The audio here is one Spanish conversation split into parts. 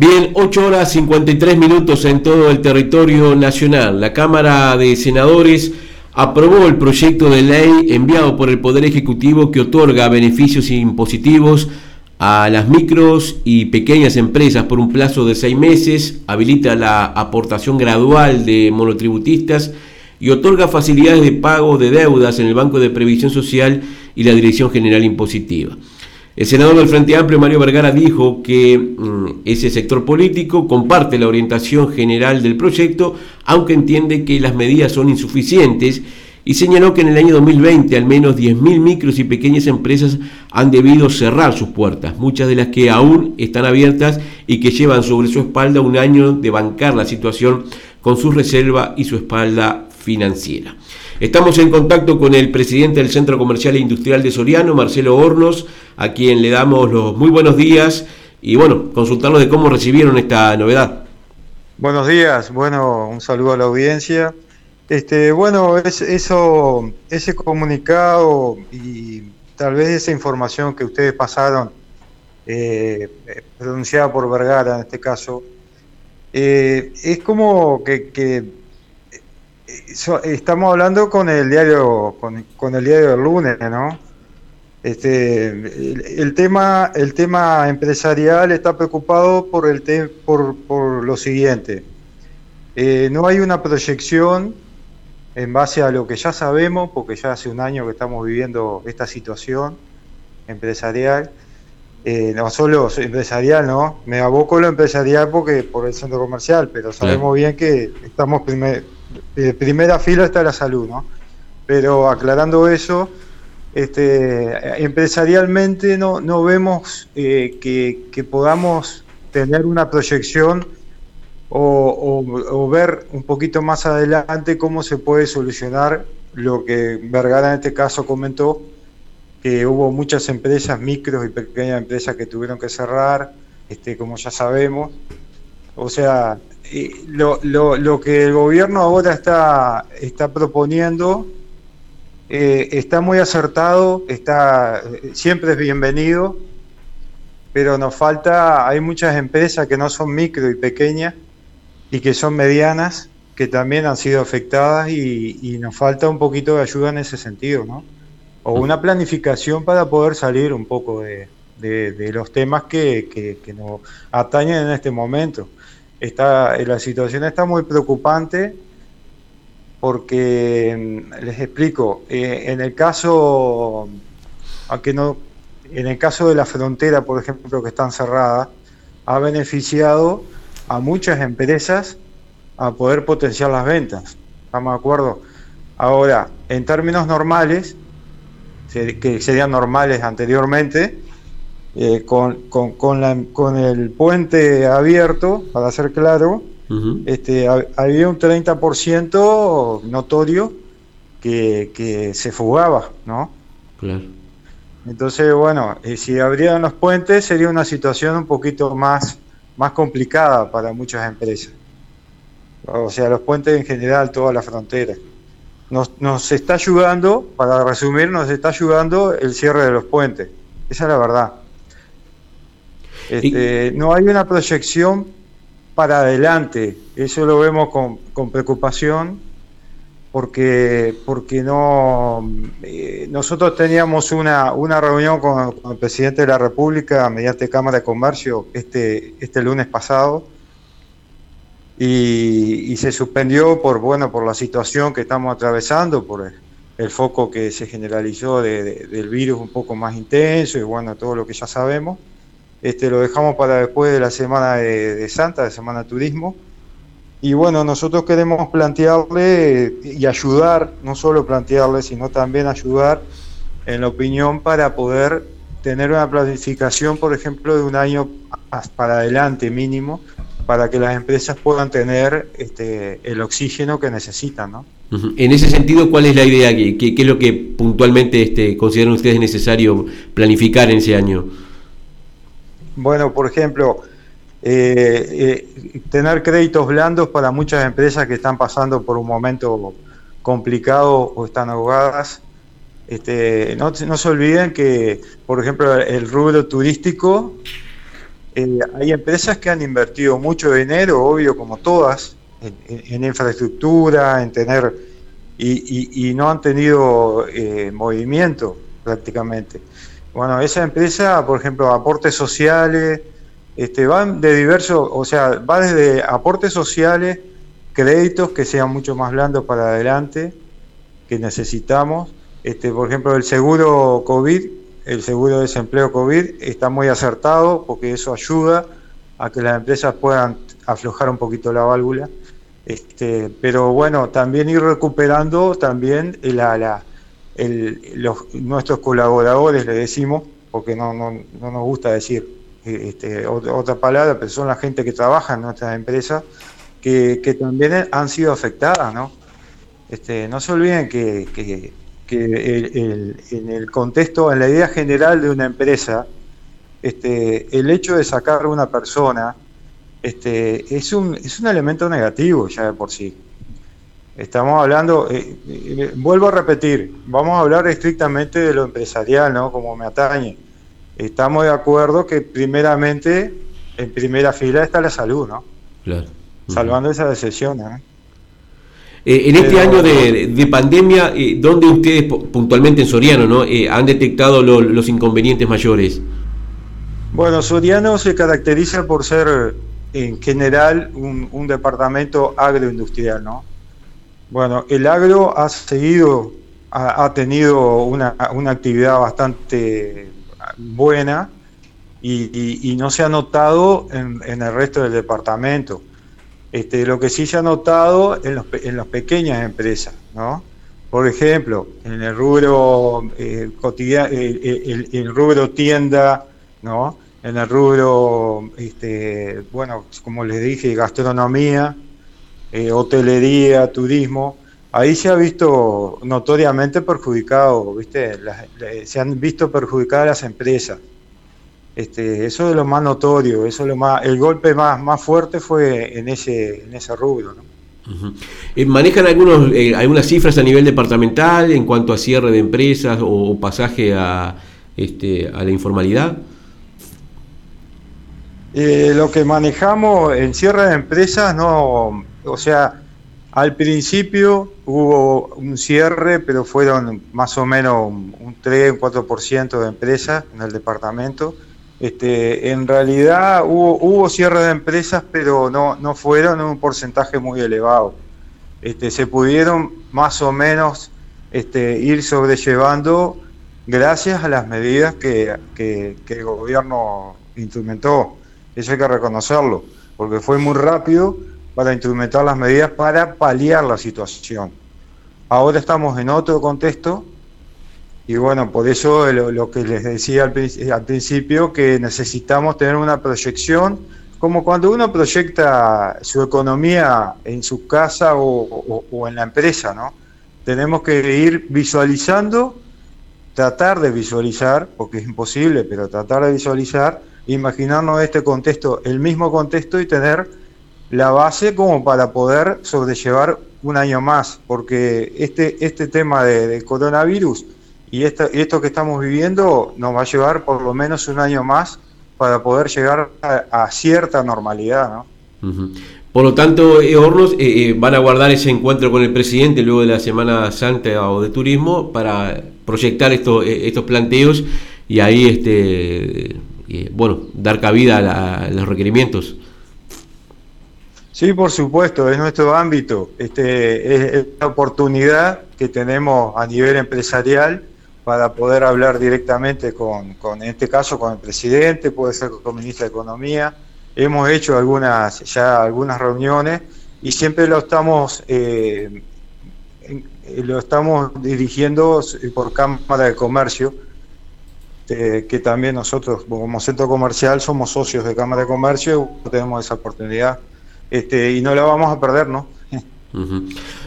Bien, 8 horas 53 minutos en todo el territorio nacional. La Cámara de Senadores aprobó el proyecto de ley enviado por el Poder Ejecutivo que otorga beneficios impositivos a las micros y pequeñas empresas por un plazo de seis meses, habilita la aportación gradual de monotributistas y otorga facilidades de pago de deudas en el Banco de Previsión Social y la Dirección General Impositiva. El senador del Frente Amplio, Mario Vergara, dijo que mm, ese sector político comparte la orientación general del proyecto, aunque entiende que las medidas son insuficientes, y señaló que en el año 2020 al menos 10.000 micros y pequeñas empresas han debido cerrar sus puertas, muchas de las que aún están abiertas y que llevan sobre su espalda un año de bancar la situación con su reserva y su espalda financiera. Estamos en contacto con el presidente del Centro Comercial e Industrial de Soriano, Marcelo Hornos, a quien le damos los muy buenos días y bueno, consultarnos de cómo recibieron esta novedad. Buenos días, bueno, un saludo a la audiencia. Este, bueno, es, eso, ese comunicado y tal vez esa información que ustedes pasaron, eh, pronunciada por Vergara en este caso, eh, es como que estamos hablando con el diario, con, el diario del lunes, ¿no? Este, el, tema, el tema empresarial está preocupado por el por, por lo siguiente. Eh, no hay una proyección en base a lo que ya sabemos, porque ya hace un año que estamos viviendo esta situación empresarial. Eh, no solo empresarial, ¿no? Me aboco lo empresarial porque por el centro comercial, pero sabemos bien que estamos primer, primera fila está la salud, ¿no? Pero aclarando eso, este, empresarialmente no, no vemos eh, que, podamos tener una proyección o, ver un poquito más adelante cómo se puede solucionar lo que Vergara en este caso comentó, que hubo muchas empresas, micros y pequeñas empresas que tuvieron que cerrar, este, como ya sabemos. O sea, lo, lo, que el gobierno ahora está, está proponiendo eh, está muy acertado, está, siempre es bienvenido, pero nos falta, hay muchas empresas que no son micro y pequeñas y que son medianas, que también han sido afectadas y, nos falta un poquito de ayuda en ese sentido, ¿no? O una planificación para poder salir un poco de, de, los temas que, que nos atañen en este momento está, la situación está muy preocupante porque mm, les explico, eh, en el caso, aunque no, en el caso de la frontera, por ejemplo, que están cerradas, ha beneficiado a muchas empresas a poder potenciar las ventas. ¿Estamos de acuerdo? Ahora, en términos normales, que serían normales anteriormente, eh, con, con, con, la, con, el puente abierto, para ser claro, este, había un 30% notorio que, que, se fugaba, ¿no? Claro. Entonces, bueno, eh, si abrieran los puentes sería una situación un poquito más, más complicada para muchas empresas. O sea, los puentes en general, toda la frontera. Nos, nos está ayudando, para resumir, nos está ayudando el cierre de los puentes. Esa es la verdad. Este, no hay una proyección para adelante, eso lo vemos con, preocupación porque, porque no, eh, nosotros teníamos una, una reunión con, el presidente de la República mediante Cámara de Comercio este, este lunes pasado y, se suspendió por, bueno, por la situación que estamos atravesando, por el, foco que se generalizó del virus un poco más intenso y bueno, todo lo que ya sabemos. Este, lo dejamos para después de la semana de, Santa, de Semana Turismo. Y bueno, nosotros queremos plantearle y ayudar, no solo plantearle, sino también ayudar en la opinión para poder tener una planificación, por ejemplo, de un año para adelante mínimo, para que las empresas puedan tener este, el oxígeno que necesitan. ¿no? En ese sentido, ¿cuál es la idea? ¿Qué, qué es lo que puntualmente este, consideran ustedes necesario planificar en ese año? Bueno, por ejemplo, eh, eh, tener créditos blandos para muchas empresas que están pasando por un momento complicado o están ahogadas. Este, no, se olviden que, por ejemplo, el rubro turístico eh, hay empresas que han invertido mucho dinero, obvio, como todas, en, infraestructura, en tener, y, no han tenido eh, movimiento prácticamente. Bueno, esa empresa, por ejemplo, aportes sociales, este, van de diversos, o sea, va desde aportes sociales, créditos que sean mucho más blandos para adelante, que necesitamos. Este, por ejemplo, el seguro COVID, el seguro de desempleo COVID está muy acertado porque eso ayuda a que las empresas puedan aflojar un poquito la válvula. Este, pero bueno, también ir recuperando también la, la, los, nuestros colaboradores, le decimos, porque no, no, no nos gusta decir eh, este, otra palabra, pero son la gente que trabaja en nuestras empresas que, que también han sido afectadas, ¿no? Este, no se olviden que, que, en el contexto, en la idea general de una empresa, este, el hecho de sacar a una persona este, es, un, es un elemento negativo ya de por sí. Estamos hablando, eh, eh, vuelvo a repetir, vamos a hablar estrictamente de lo empresarial, ¿no? Como me atañe. Estamos de acuerdo que primeramente, en primera fila está la salud, ¿no? Claro. Salvando esa decisión, ¿no? Eh, en este año de, pandemia, eh, ¿dónde ustedes, puntualmente en Soriano, ¿no? han detectado los inconvenientes mayores? Bueno, Soriano se caracteriza por ser, en general, un, un departamento agroindustrial, ¿no? Bueno, el agro ha seguido, ha, tenido una, actividad bastante buena y, no se ha notado en, el resto del departamento. Este, lo que sí se ha notado en, los, las pequeñas empresas, ¿no? Por ejemplo, en el rubro eh, cotidiano, el, rubro tienda, ¿no? En el rubro, este, bueno, como les dije, gastronomía, eh, hotelería, turismo, ahí se ha visto notoriamente perjudicado, ¿viste? se han visto perjudicadas las empresas. Este, eso es lo más notorio, eso es lo más, el golpe más, más fuerte fue en ese, en ese rubro, ¿no? Eh, ¿Manejan algunos, eh, algunas cifras a nivel departamental en cuanto a cierre de empresas o, pasaje a, este, a la informalidad? lo que manejamos en cierre de empresas no, o sea, al principio hubo un cierre, pero fueron más o menos un 3, un 4% de empresas en el departamento. Este, en realidad hubo, hubo cierre de empresas, pero no, no fueron un porcentaje muy elevado. Este, se pudieron más o menos este, ir sobrellevando gracias a las medidas que, que el gobierno instrumentó. Eso hay que reconocerlo, porque fue muy rápido para instrumentar las medidas para paliar la situación. Ahora estamos en otro contexto y bueno, por eso lo, que les decía al, principio, que necesitamos tener una proyección, como cuando uno proyecta su economía en su casa o, en la empresa, ¿no? Tenemos que ir visualizando, tratar de visualizar, porque es imposible, pero tratar de visualizar, imaginarnos este contexto, el mismo contexto y tener la base como para poder sobrellevar un año más, porque este, este tema de, coronavirus y esto, esto que estamos viviendo nos va a llevar por lo menos un año más para poder llegar a, cierta normalidad. ¿no? Por lo tanto, eh, Hornos, eh, eh, van a guardar ese encuentro con el presidente luego de la Semana Santa o de Turismo para proyectar estos, estos planteos y ahí, este, bueno, dar cabida a los requerimientos. Sí, por supuesto, es nuestro ámbito. Este, es, la oportunidad que tenemos a nivel empresarial para poder hablar directamente con, en este caso, con el presidente, puede ser con el ministro de Economía. Hemos hecho algunas, ya algunas reuniones y siempre lo estamos, eh, lo estamos dirigiendo por Cámara de Comercio, eh, que también nosotros como centro comercial somos socios de Cámara de Comercio tenemos esa oportunidad este, y no la vamos a perder, ¿no?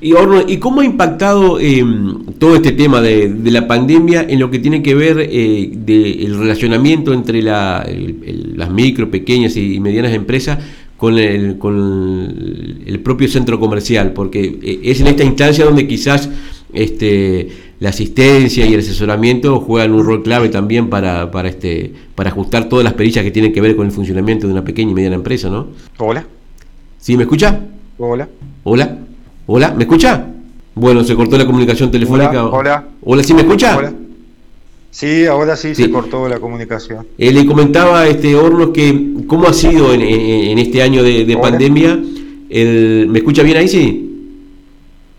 Y, ¿Y cómo ha impactado em, todo este tema de, la pandemia en lo que tiene que ver eh, del relacionamiento entre las micro, pequeñas y medianas empresas con el, con el propio centro comercial? Porque eh, es en esta instancia donde quizás este, la asistencia y el asesoramiento juegan un rol clave también para, para, este, para ajustar todas las perillas que tienen que ver con el funcionamiento de una pequeña y mediana empresa, ¿no? Hola. ¿Sí me escucha? Hola. Hola. Hola, ¿me escucha? Bueno, se cortó la comunicación telefónica. Hola. Hola, ¿sí me escucha? Hola. Sí, ahora sí, se cortó la comunicación. Eh, le comentaba este Hornos que cómo ha sido en, este año de, pandemia. El, ¿Me escucha bien ahí, sí?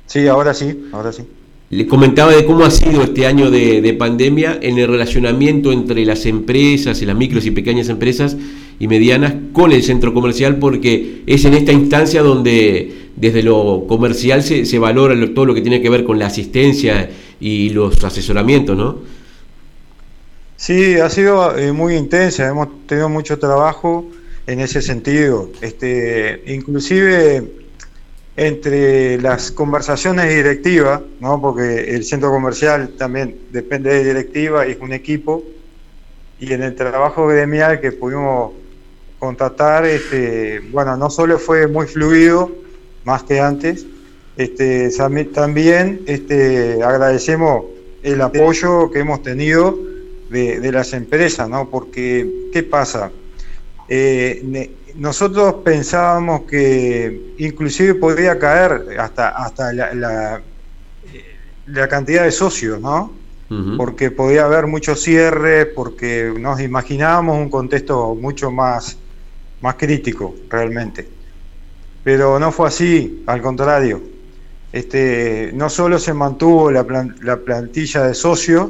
Sí, ahora sí, ahora sí. Le comentaba de cómo ha sido este año de, pandemia en el relacionamiento entre las empresas, las micros y pequeñas empresas y medianas con el centro comercial, porque es en esta instancia donde desde lo comercial se, se valora todo lo que tiene que ver con la asistencia y los asesoramientos, ¿no? Sí, ha sido eh, muy intensa, hemos tenido mucho trabajo en ese sentido. Este, inclusive entre las conversaciones directivas, ¿no? porque el centro comercial también depende de directiva y es un equipo, y en el trabajo gremial que pudimos contratar, este, bueno, no solo fue muy fluido, más que antes, este, también este, agradecemos el apoyo que hemos tenido de, las empresas, ¿no? Porque, ¿qué pasa? Eh, nosotros pensábamos que inclusive podría caer hasta, hasta la, la, cantidad de socios, ¿no? Porque podía haber muchos cierres, porque nos imaginábamos un contexto mucho más, más crítico, realmente. Pero no fue así, al contrario. Este, no solo se mantuvo la, la plantilla de socios,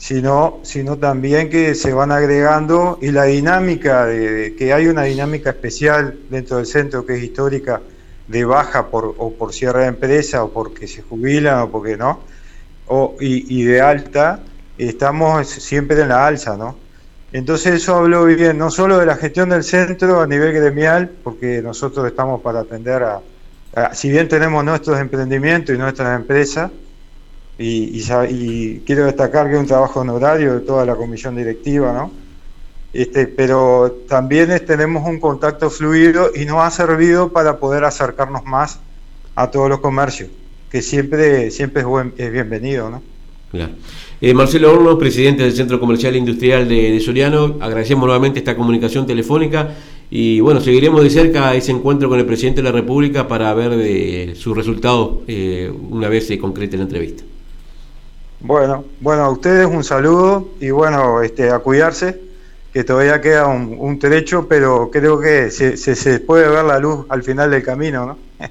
sino, sino también que se van agregando y la dinámica, de, que hay una dinámica especial dentro del centro que es histórica de baja por, o por cierre de empresa o porque se jubilan o porque no, o, y, de alta, estamos siempre en la alza, ¿no? Entonces eso habló bien, no solo de la gestión del centro a nivel gremial, porque nosotros estamos para atender a si bien tenemos nuestros emprendimientos y nuestras empresas, y, quiero destacar que es un trabajo honorario de toda la comisión directiva, ¿no? Este, pero también tenemos un contacto fluido y nos ha servido para poder acercarnos más a todos los comercios, que siempre, siempre es, bienvenido, ¿no? Claro. Eh, Marcelo Hornos, presidente del Centro Comercial e Industrial de, Soriano, agradecemos nuevamente esta comunicación telefónica y bueno, seguiremos de cerca ese encuentro con el presidente de la República para ver de sus resultados eh, una vez se concrete la entrevista. Bueno, bueno, a ustedes un saludo y bueno, este, a cuidarse, que todavía queda un, trecho, pero creo que se, se, puede ver la luz al final del camino, ¿no?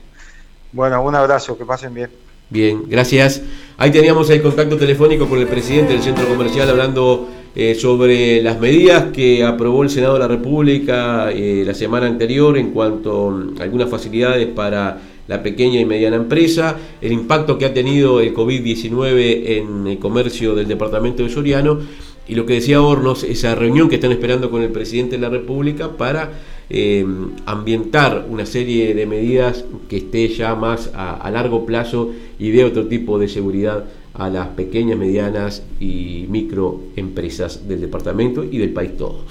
bueno, un abrazo, que pasen bien. Bien, gracias. Ahí teníamos el contacto telefónico con el presidente del centro comercial hablando eh, sobre las medidas que aprobó el Senado de la República eh, la semana anterior en cuanto a algunas facilidades para la pequeña y mediana empresa, el impacto que ha tenido el COVID-19 en el comercio del departamento de Soriano y lo que decía Hornos, esa reunión que están esperando con el presidente de la República para eh, ambientar una serie de medidas que esté ya más a, largo plazo y de otro tipo de seguridad a las pequeñas, medianas y microempresas del departamento y del país todo.